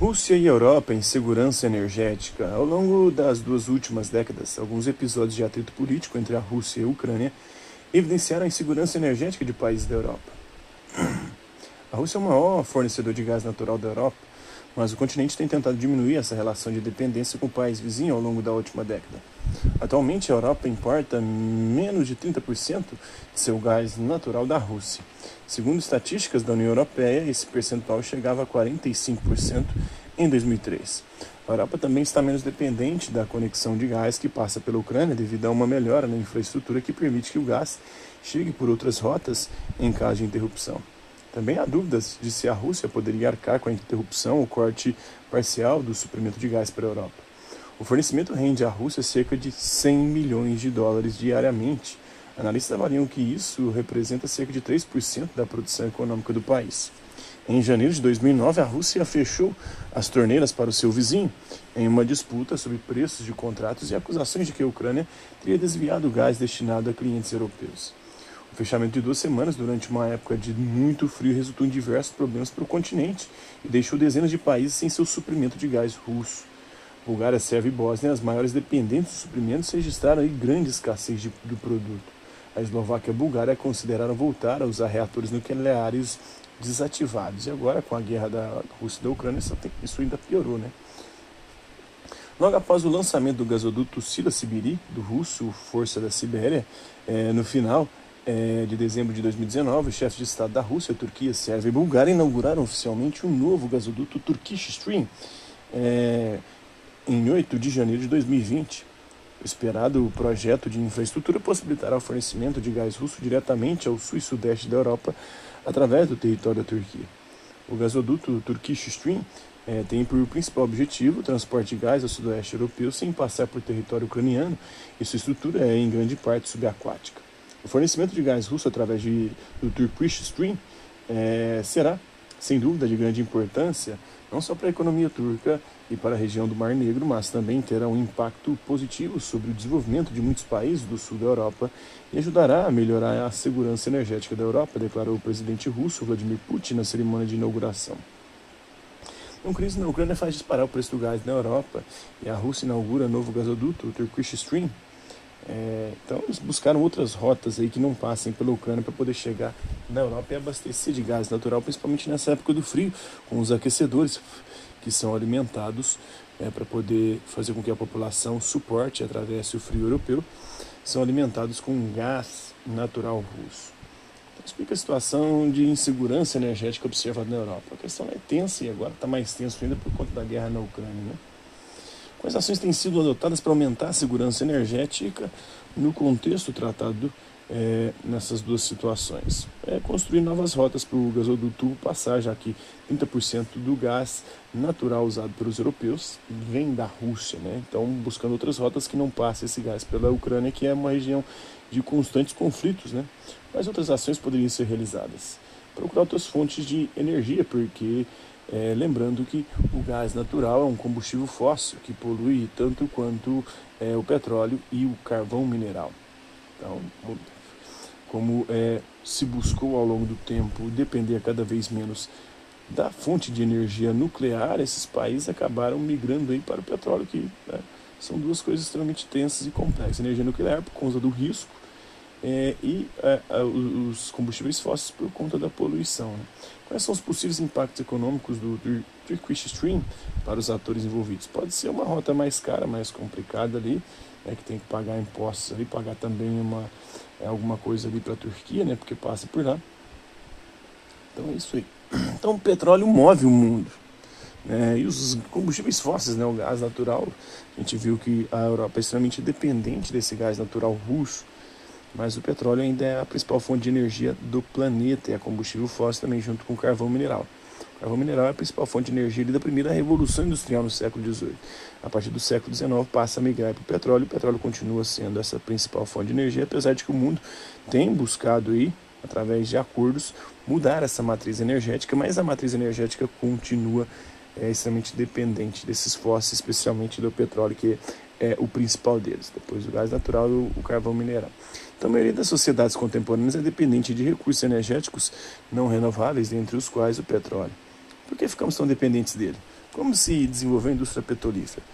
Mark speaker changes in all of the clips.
Speaker 1: Rússia e Europa em segurança energética. Ao longo das duas últimas décadas, alguns episódios de atrito político entre a Rússia e a Ucrânia evidenciaram a insegurança energética de países da Europa. A Rússia é o maior fornecedor de gás natural da Europa, mas o continente tem tentado diminuir essa relação de dependência com o país vizinho ao longo da última década. Atualmente, a Europa importa menos de 30% de seu gás natural da Rússia. Segundo estatísticas da União Europeia, esse percentual chegava a 45% em 2003. A Europa também está menos dependente da conexão de gás que passa pela Ucrânia devido a uma melhora na infraestrutura que permite que o gás chegue por outras rotas em caso de interrupção. Também há dúvidas de se a Rússia poderia arcar com a interrupção ou corte parcial do suprimento de gás para a Europa. O fornecimento rende à Rússia cerca de 100 milhões de dólares diariamente. Analistas avaliam que isso representa cerca de 3% da produção econômica do país. Em janeiro de 2009, a Rússia fechou as torneiras para o seu vizinho em uma disputa sobre preços de contratos e acusações de que a Ucrânia teria desviado o gás destinado a clientes europeus. O fechamento de duas semanas durante uma época de muito frio resultou em diversos problemas para o continente e deixou dezenas de países sem seu suprimento de gás russo. Bulgária, Sérvia e Bósnia, as maiores dependentes dos suprimentos, registraram grande escassez de, do produto. A Eslováquia e a Bulgária consideraram voltar a usar reatores nucleares desativados. E agora, com a guerra da Rússia e da Ucrânia, isso, ainda piorou, né? Logo após o lançamento do gasoduto Sila-Sibiri, do russo Força da Sibéria, é, no final é, de dezembro de 2019, os chefes de Estado da Rússia, Turquia, Sérvia e Bulgária inauguraram oficialmente um novo gasoduto Turkish Stream é, em 8 de janeiro de 2020. O esperado projeto de infraestrutura possibilitará o fornecimento de gás russo diretamente ao sul e sudeste da Europa através do território da Turquia. O gasoduto Turkish Stream é, tem por principal objetivo o transporte de gás ao sudoeste europeu sem passar por território ucraniano e sua estrutura é em grande parte subaquática. O fornecimento de gás russo através de, do Turkish Stream é, será, sem dúvida, de grande importância, não só para a economia turca e para a região do Mar Negro, mas também terá um impacto positivo sobre o desenvolvimento de muitos países do sul da Europa e ajudará a melhorar a segurança energética da Europa, declarou o presidente russo Vladimir Putin na cerimônia de inauguração. Uma crise na Ucrânia faz disparar o preço do gás na Europa e a Rússia inaugura novo gasoduto, o Turkish Stream, é, então eles buscaram outras rotas aí que não passem pela Ucrânia para poder chegar na Europa e abastecer de gás natural, principalmente nessa época do frio, com os aquecedores que são alimentados é, para poder fazer com que a população suporte atravesse o frio europeu, são alimentados com gás natural russo. Então, explica a situação de insegurança energética observada na Europa. A questão é tensa e agora está mais tenso ainda por conta da guerra na Ucrânia. Né? Quais ações têm sido adotadas para aumentar a segurança energética no contexto tratado é, nessas duas situações? É construir novas rotas para o gasoduto passar, já que 30% do gás natural usado pelos europeus vem da Rússia, né? Então, buscando outras rotas que não passem esse gás pela Ucrânia, que é uma região de constantes conflitos, né? Quais outras ações poderiam ser realizadas? Procurar outras fontes de energia, porque é, lembrando que o gás natural é um combustível fóssil que polui tanto quanto é, o petróleo e o carvão mineral. Então, como é, se buscou ao longo do tempo depender cada vez menos da fonte de energia nuclear, esses países acabaram migrando aí para o petróleo, que né, são duas coisas extremamente tensas e complexas. Energia nuclear por causa do risco é, e é, os combustíveis fósseis por conta da poluição. Né? Quais são os possíveis impactos econômicos do, do Turkish Stream para os atores envolvidos? Pode ser uma rota mais cara, mais complicada ali, né, que tem que pagar impostos ali, pagar também uma, é, alguma coisa ali para a Turquia, né, porque passa por lá. Então é isso aí. Então o petróleo move o mundo. Né, e os combustíveis fósseis, né, o gás natural, a gente viu que a Europa é extremamente dependente desse gás natural russo mas o petróleo ainda é a principal fonte de energia do planeta e é combustível fóssil também, junto com o carvão mineral. O carvão mineral é a principal fonte de energia da primeira revolução industrial no século XVIII. A partir do século XIX passa a migrar para o petróleo, o petróleo continua sendo essa principal fonte de energia, apesar de que o mundo tem buscado aí, através de acordos, mudar essa matriz energética, mas a matriz energética continua é, extremamente dependente desses fósseis, especialmente do petróleo, que é o principal deles, depois o gás natural e o carvão mineral. Então, a maioria das sociedades contemporâneas é dependente de recursos energéticos não renováveis, entre os quais o petróleo. Por que ficamos tão dependentes dele? Como se desenvolveu a indústria petrolífera?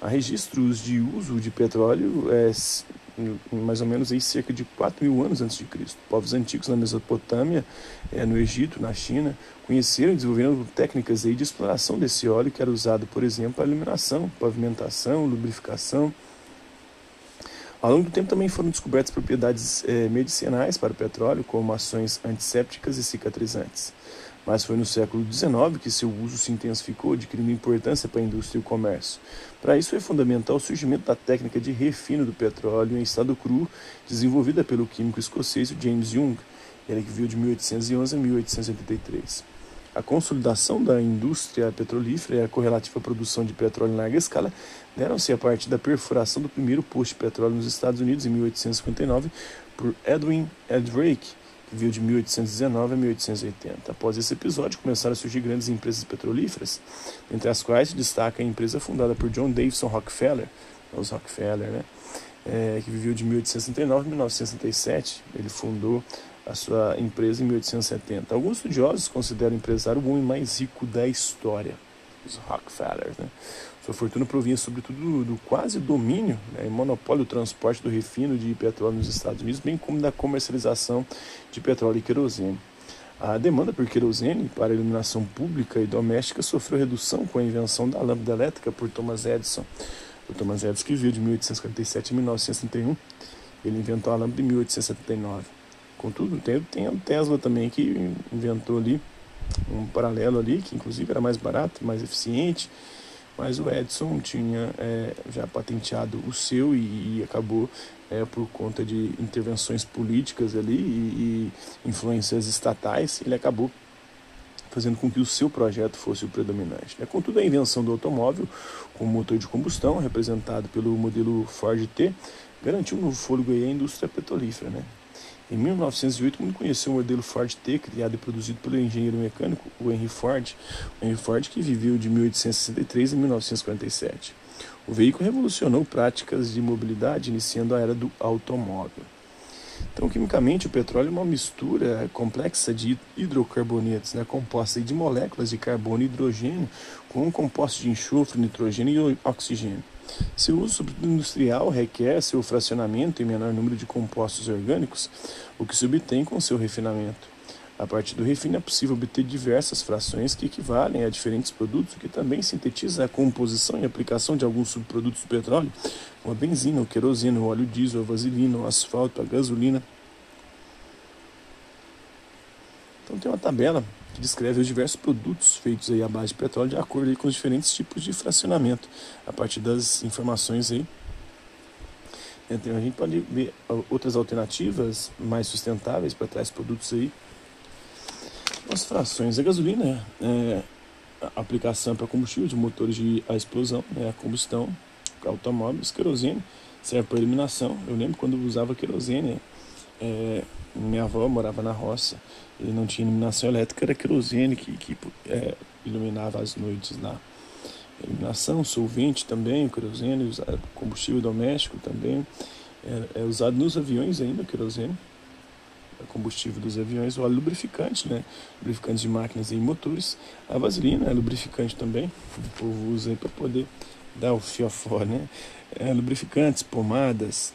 Speaker 1: Há registros de uso de petróleo é, mais ou menos aí cerca de 4 mil anos antes de Cristo. Povos antigos na Mesopotâmia, é, no Egito, na China, conheceram e desenvolveram técnicas aí de exploração desse óleo que era usado, por exemplo, para iluminação, pavimentação, lubrificação. Ao longo do tempo também foram descobertas propriedades é, medicinais para o petróleo, como ações antissépticas e cicatrizantes mas foi no século XIX que seu uso se intensificou, adquirindo importância para a indústria e o comércio. Para isso foi fundamental o surgimento da técnica de refino do petróleo em estado cru, desenvolvida pelo químico escocês James Young, ele que viu de 1811 a 1883. A consolidação da indústria petrolífera e a correlativa produção de petróleo em larga escala deram-se a partir da perfuração do primeiro posto de petróleo nos Estados Unidos em 1859 por Edwin Eldrake, viu de 1819 a 1880. Após esse episódio, começaram a surgir grandes empresas petrolíferas, entre as quais se destaca a empresa fundada por John Davison Rockefeller, os Rockefeller, né? É, que viveu de 1869 a 1967. Ele fundou a sua empresa em 1870. Alguns estudiosos consideram o empresário o homem mais rico da história, os Rockefeller. Né? Sua fortuna provinha sobretudo do, do quase domínio né, e monopólio do transporte do refino de petróleo nos Estados Unidos, bem como da comercialização de petróleo e querosene. A demanda por querosene para iluminação pública e doméstica sofreu redução com a invenção da lâmpada elétrica por Thomas Edison. O Thomas Edison que viu de 1847 a 1961, ele inventou a lâmpada em 1879. Contudo, tem, tem o Tesla também que inventou ali um paralelo ali, que inclusive era mais barato, mais eficiente, mas o Edison tinha é, já patenteado o seu e, e acabou é, por conta de intervenções políticas ali e, e influências estatais, ele acabou fazendo com que o seu projeto fosse o predominante. Né? Contudo, a invenção do automóvel com motor de combustão, representado pelo modelo Ford T, garantiu no fôlego a indústria petrolífera. Né? Em 1908, mundo conheceu o modelo Ford T, criado e produzido pelo engenheiro mecânico o Henry Ford, o Henry Ford que viveu de 1863 a 1947. O veículo revolucionou práticas de mobilidade, iniciando a era do automóvel. Então, quimicamente, o petróleo é uma mistura complexa de hidrocarbonetos, né, composta de moléculas de carbono e hidrogênio, com compostos de enxofre, nitrogênio e oxigênio. Seu uso industrial requer seu fracionamento em menor número de compostos orgânicos, o que se obtém com seu refinamento. A partir do refino é possível obter diversas frações que equivalem a diferentes produtos, o que também sintetiza a composição e aplicação de alguns subprodutos do petróleo, como a benzina, o querosene, o óleo diesel, a vaselina, o asfalto, a gasolina. Então tem uma tabela que descreve os diversos produtos feitos aí à base de petróleo de acordo com os diferentes tipos de fracionamento, a partir das informações aí. Então a gente pode ver outras alternativas mais sustentáveis para trás produtos aí. As frações, a gasolina é a aplicação para combustível de motores de a explosão, né, a combustão, automóveis, querosene serve para eliminação. Eu lembro quando usava querosene, é, minha avó morava na roça e não tinha iluminação elétrica, era querosene que, que é, iluminava as noites lá. Iluminação, solvente também, querosene, combustível doméstico também. É, é usado nos aviões ainda, querosene. Combustível dos aviões, o óleo lubrificante, né? Lubrificante de máquinas e motores. A vaselina é lubrificante também. O povo usa aí para poder dar o fiofó, né? É, lubrificantes, pomadas,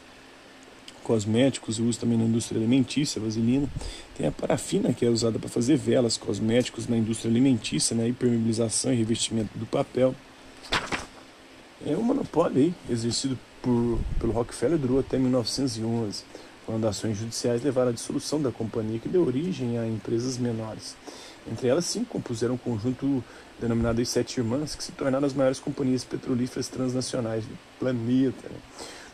Speaker 1: cosméticos, uso também na indústria alimentícia, vaselina. Tem a parafina, que é usada para fazer velas, cosméticos na indústria alimentícia, né? impermeabilização e revestimento do papel. É um monopólio aí, exercido por, pelo Rockefeller, durou até 1911, quando ações judiciais levaram à dissolução da companhia, que deu origem a empresas menores. Entre elas, sim, compuseram um conjunto denominado as Sete Irmãs, que se tornaram as maiores companhias petrolíferas transnacionais do planeta. Né?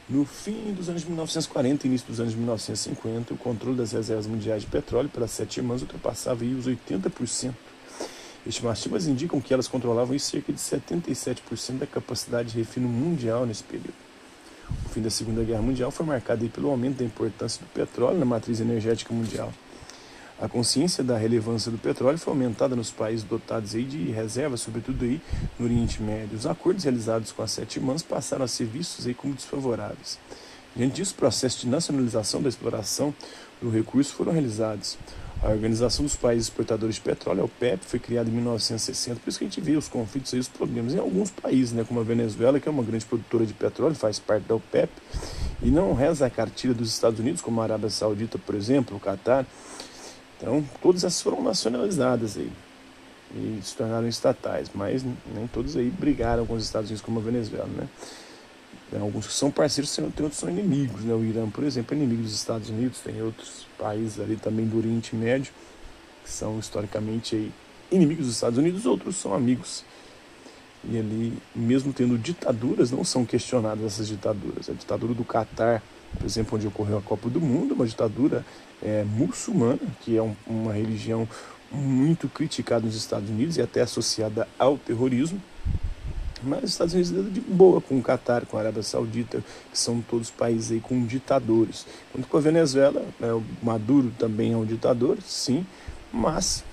Speaker 1: No fim dos anos 1940 e início dos anos 1950, o controle das reservas mundiais de petróleo pelas sete irmãs ultrapassava os 80%. Estimativas indicam que elas controlavam cerca de 77% da capacidade de refino mundial nesse período. O fim da Segunda Guerra Mundial foi marcado pelo aumento da importância do petróleo na matriz energética mundial. A consciência da relevância do petróleo foi aumentada nos países dotados aí de reservas, sobretudo aí no Oriente Médio. Os acordos realizados com as sete irmãs passaram a ser vistos aí como desfavoráveis. Diante disso, processos de nacionalização da exploração do recurso foram realizados. A Organização dos Países Exportadores de Petróleo, a OPEP, foi criada em 1960, por isso que a gente vê os conflitos e os problemas em alguns países, né, como a Venezuela, que é uma grande produtora de petróleo, faz parte da OPEP, e não reza a cartilha dos Estados Unidos, como a Arábia Saudita, por exemplo, o Catar. Então, todas essas foram nacionalizadas aí e se tornaram estatais, mas nem todos aí brigaram com os Estados Unidos como a Venezuela, né? Tem alguns que são parceiros, tem outros que são inimigos, né? O Irã, por exemplo, é inimigo dos Estados Unidos, tem outros países ali também do Oriente Médio que são historicamente aí inimigos dos Estados Unidos, outros são amigos. E ali, mesmo tendo ditaduras, não são questionadas essas ditaduras. A ditadura do Catar, por exemplo, onde ocorreu a Copa do Mundo, uma ditadura é, muçulmana, que é um, uma religião muito criticada nos Estados Unidos e até associada ao terrorismo. Mas os Estados Unidos lidam de boa com o Catar, com a Arábia Saudita, que são todos países aí com ditadores. Quanto com a Venezuela, né, o Maduro também é um ditador, sim, mas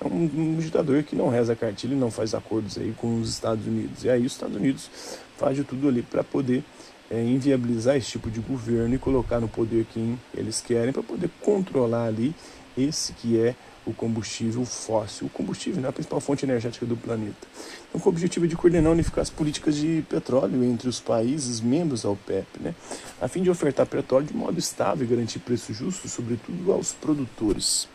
Speaker 1: é um, um, ditador que não reza a cartilha e não faz acordos aí com os Estados Unidos. E aí os Estados Unidos faz de tudo ali para poder é, inviabilizar esse tipo de governo e colocar no poder quem eles querem para poder controlar ali esse que é o combustível fóssil. O combustível é a principal fonte energética do planeta. Então, com o objetivo de coordenar e unificar as políticas de petróleo entre os países membros da OPEP, né, a fim de ofertar petróleo de modo estável e garantir preço justo, sobretudo aos produtores.